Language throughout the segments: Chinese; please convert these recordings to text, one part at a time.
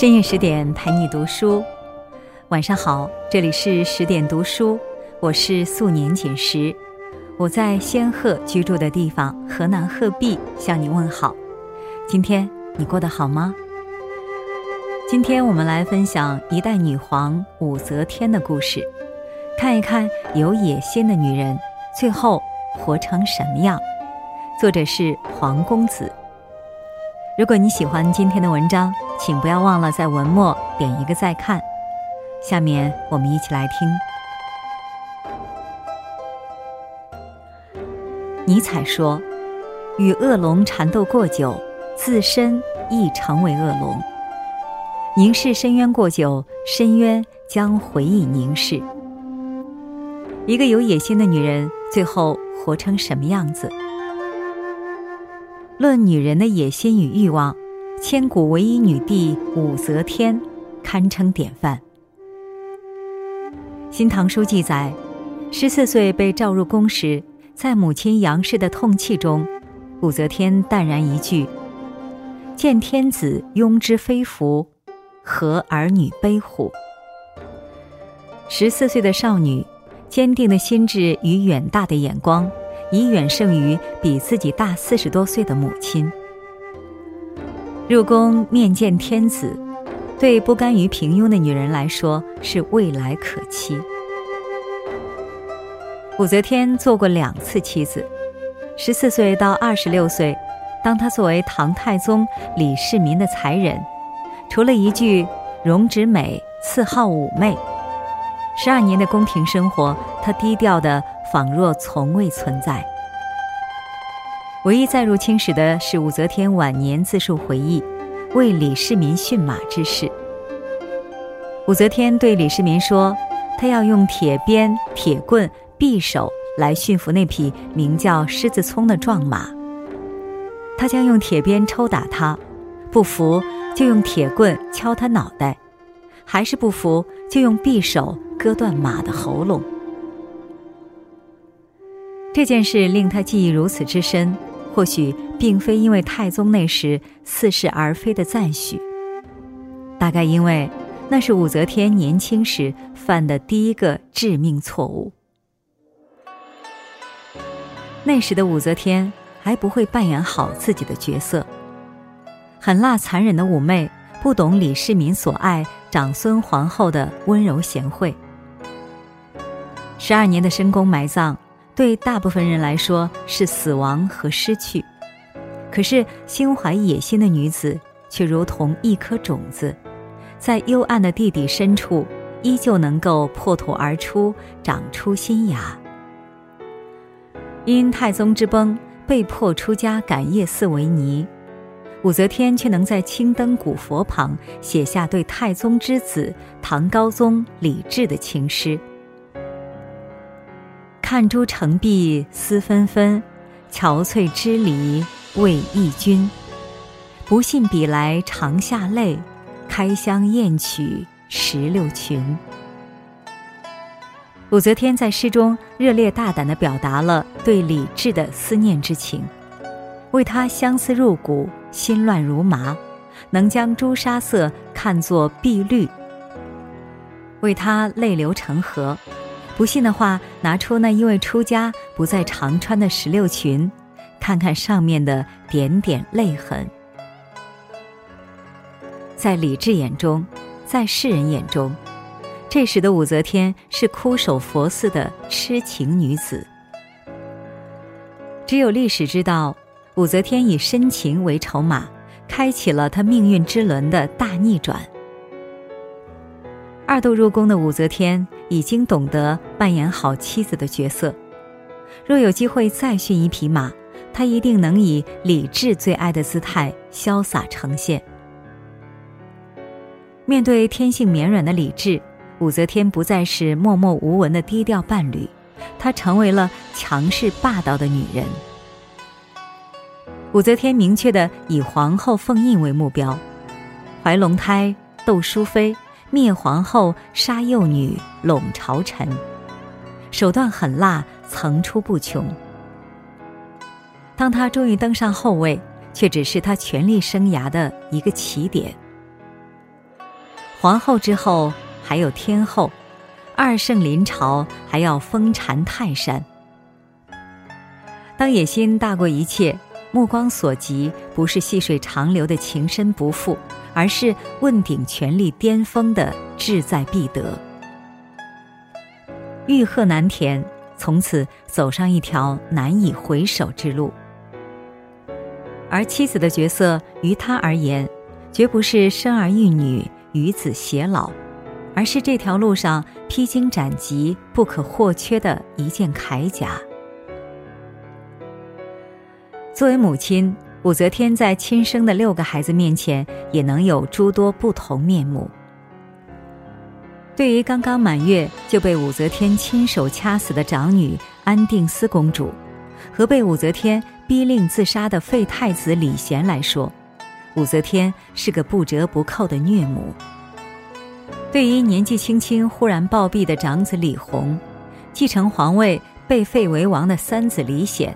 深夜十点陪你读书，晚上好，这里是十点读书，我是素年锦时，我在仙鹤居住的地方河南鹤壁向你问好。今天你过得好吗？今天我们来分享一代女皇武则天的故事，看一看有野心的女人最后活成什么样。作者是黄公子。如果你喜欢今天的文章，请不要忘了在文末点一个再看。下面我们一起来听。尼采说：“与恶龙缠斗过久，自身亦成为恶龙；凝视深渊过久，深渊将回以凝视。”一个有野心的女人，最后活成什么样子？论女人的野心与欲望。千古唯一女帝武则天，堪称典范。《新唐书》记载，十四岁被召入宫时，在母亲杨氏的痛泣中，武则天淡然一句：“见天子庸之非福，何儿女悲乎？”十四岁的少女，坚定的心智与远大的眼光，已远胜于比自己大四十多岁的母亲。入宫面见天子，对不甘于平庸的女人来说是未来可期。武则天做过两次妻子，十四岁到二十六岁，当她作为唐太宗李世民的才人，除了一句“容止美，赐号武媚”，十二年的宫廷生活，她低调的仿若从未存在。唯一载入青史的是武则天晚年自述回忆，为李世民驯马之事。武则天对李世民说：“她要用铁鞭、铁棍、匕首来驯服那匹名叫狮子聪的壮马。她将用铁鞭抽打它，不服就用铁棍敲他脑袋，还是不服就用匕首割断马的喉咙。”这件事令他记忆如此之深。或许并非因为太宗那时似是而非的赞许，大概因为那是武则天年轻时犯的第一个致命错误。那时的武则天还不会扮演好自己的角色，狠辣残忍的妩媚不懂李世民所爱长孙皇后的温柔贤惠。十二年的深宫埋葬。对大部分人来说是死亡和失去，可是心怀野心的女子却如同一颗种子，在幽暗的地底深处，依旧能够破土而出，长出新芽。因太宗之崩被迫出家感业寺为尼，武则天却能在青灯古佛旁写下对太宗之子唐高宗李治的情诗。看朱成碧思纷纷，憔悴支离为忆君。不信比来长下泪，开箱验取石榴裙。武则天在诗中热烈大胆地表达了对李治的思念之情，为他相思入骨，心乱如麻，能将朱砂色看作碧绿，为他泪流成河。不信的话，拿出那因为出家不再常穿的石榴裙，看看上面的点点泪痕。在李治眼中，在世人眼中，这时的武则天是枯守佛寺的痴情女子。只有历史知道，武则天以深情为筹码，开启了她命运之轮的大逆转。二度入宫的武则天。已经懂得扮演好妻子的角色，若有机会再驯一匹马，她一定能以理智最爱的姿态潇洒呈现。面对天性绵软的理智，武则天不再是默默无闻的低调伴侣，她成为了强势霸道的女人。武则天明确的以皇后凤印为目标，怀龙胎，窦淑妃。灭皇后，杀幼女，拢朝臣，手段狠辣，层出不穷。当他终于登上后位，却只是他权力生涯的一个起点。皇后之后还有天后，二圣临朝还要封禅泰山。当野心大过一切，目光所及不是细水长流的情深不复，而是问鼎权力巅峰的志在必得。欲壑难填，从此走上一条难以回首之路。而妻子的角色于他而言，绝不是生儿育女、与子偕老，而是这条路上披荆斩棘不可或缺的一件铠甲。作为母亲，武则天在亲生的六个孩子面前，也能有诸多不同面目。对于刚刚满月就被武则天亲手掐死的长女安定思公主，和被武则天逼令自杀的废太子李贤来说，武则天是个不折不扣的虐母。对于年纪轻轻忽然暴毙的长子李弘，继承皇位被废为王的三子李显。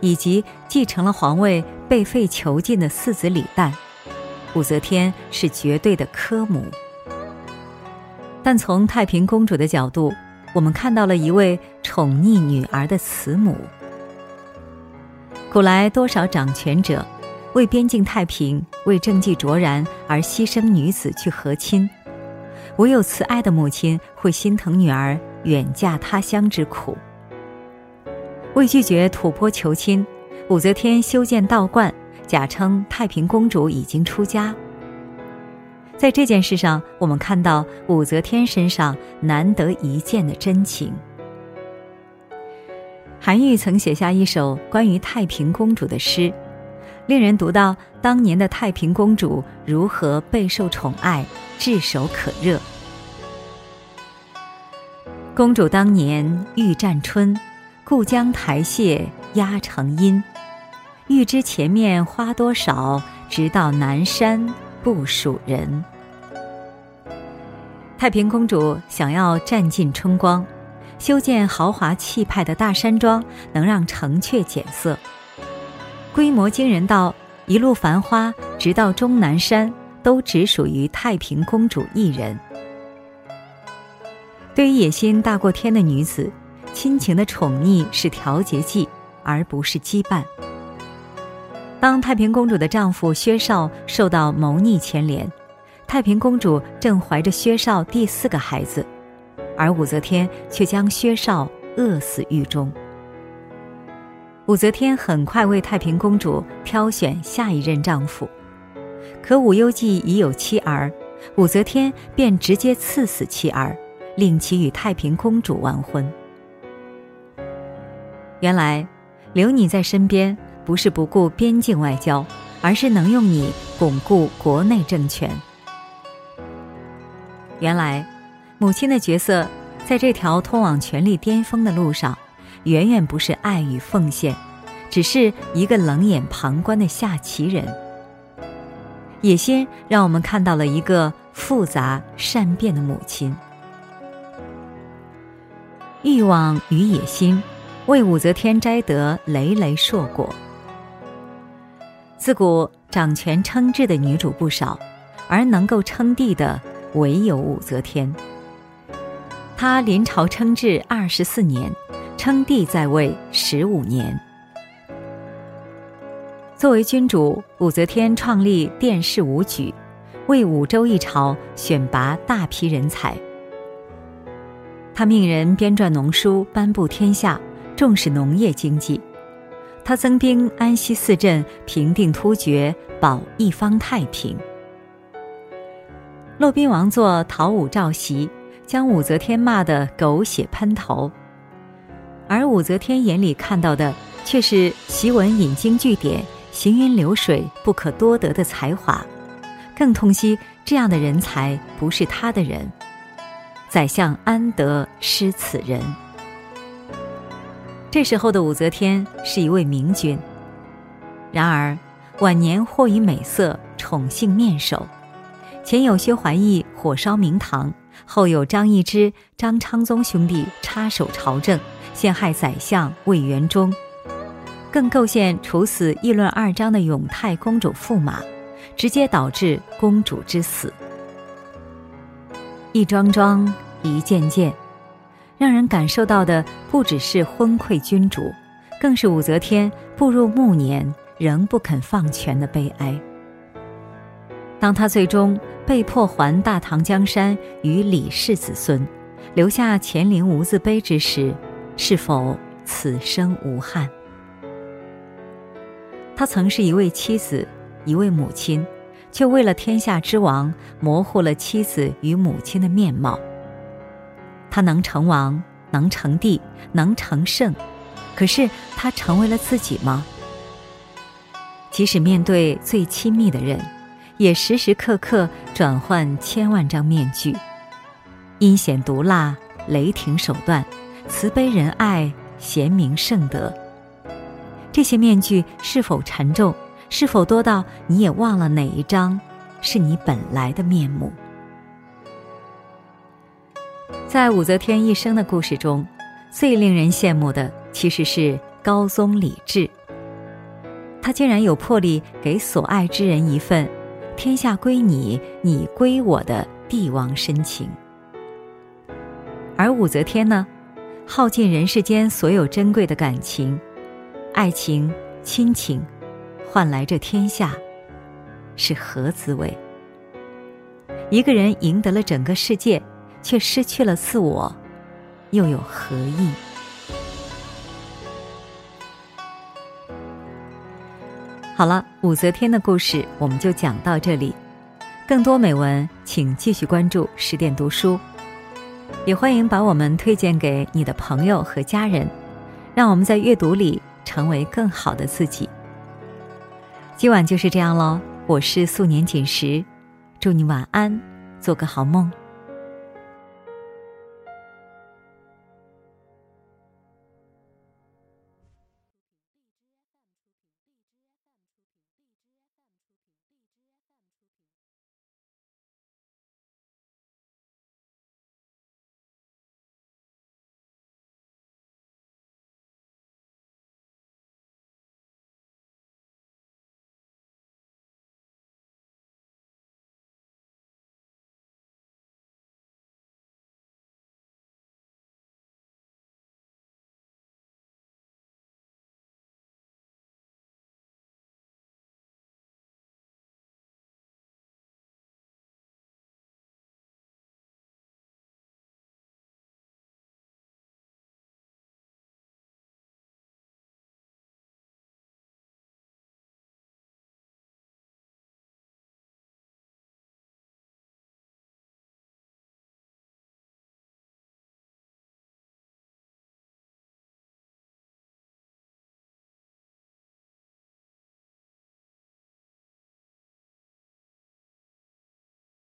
以及继承了皇位被废囚禁的四子李旦，武则天是绝对的科母。但从太平公主的角度，我们看到了一位宠溺女儿的慈母。古来多少掌权者，为边境太平、为政绩卓然而牺牲女子去和亲，唯有慈爱的母亲会心疼女儿远嫁他乡之苦。为拒绝吐蕃求亲，武则天修建道观，假称太平公主已经出家。在这件事上，我们看到武则天身上难得一见的真情。韩愈曾写下一首关于太平公主的诗，令人读到当年的太平公主如何备受宠爱、炙手可热。公主当年欲占春。故将台榭压成阴，欲知前面花多少，直到南山不属人。太平公主想要占尽春光，修建豪华气派的大山庄，能让城阙减色。规模惊人到一路繁花，直到终南山，都只属于太平公主一人。对于野心大过天的女子。亲情的宠溺是调节剂，而不是羁绊。当太平公主的丈夫薛绍受到谋逆牵连，太平公主正怀着薛绍第四个孩子，而武则天却将薛绍饿死狱中。武则天很快为太平公主挑选下一任丈夫，可武攸暨已有妻儿，武则天便直接赐死妻儿，令其与太平公主完婚。原来，留你在身边不是不顾边境外交，而是能用你巩固国内政权。原来，母亲的角色在这条通往权力巅峰的路上，远远不是爱与奉献，只是一个冷眼旁观的下棋人。野心让我们看到了一个复杂善变的母亲，欲望与野心。为武则天摘得累累硕果。自古掌权称制的女主不少，而能够称帝的唯有武则天。她临朝称制二十四年，称帝在位十五年。作为君主，武则天创立殿试武举，为武周一朝选拔大批人才。她命人编撰农书，颁布天下。重视农业经济，他增兵安西四镇，平定突厥，保一方太平。骆宾王作讨武召檄，将武则天骂得狗血喷头，而武则天眼里看到的却是檄文引经据典、行云流水、不可多得的才华，更痛惜这样的人才不是他的人。宰相安得失此人？这时候的武则天是一位明君，然而晚年或以美色宠幸面首，前有薛怀义火烧明堂，后有张易之、张昌宗兄弟插手朝政，陷害宰相魏元忠，更构陷处死议论二章的永泰公主驸马，直接导致公主之死。一桩桩，一件件，让人感受到的不只是昏聩君主，更是武则天步入暮年仍不肯放权的悲哀。当他最终被迫还大唐江山与李氏子孙，留下乾陵无字碑之时，是否此生无憾？他曾是一位妻子，一位母亲。却为了天下之王，模糊了妻子与母亲的面貌。他能成王，能成帝，能成圣，可是他成为了自己吗？即使面对最亲密的人，也时时刻刻转换千万张面具，阴险毒辣，雷霆手段，慈悲仁爱，贤明圣德。这些面具是否沉重？是否多到你也忘了哪一张是你本来的面目？在武则天一生的故事中，最令人羡慕的其实是高宗李治。他竟然有魄力给所爱之人一份“天下归你，你归我”的帝王深情。而武则天呢，耗尽人世间所有珍贵的感情、爱情、亲情。换来这天下，是何滋味？一个人赢得了整个世界，却失去了自我，又有何意？好了，武则天的故事我们就讲到这里。更多美文，请继续关注十点读书，也欢迎把我们推荐给你的朋友和家人，让我们在阅读里成为更好的自己。今晚就是这样喽，我是素年锦时，祝你晚安，做个好梦。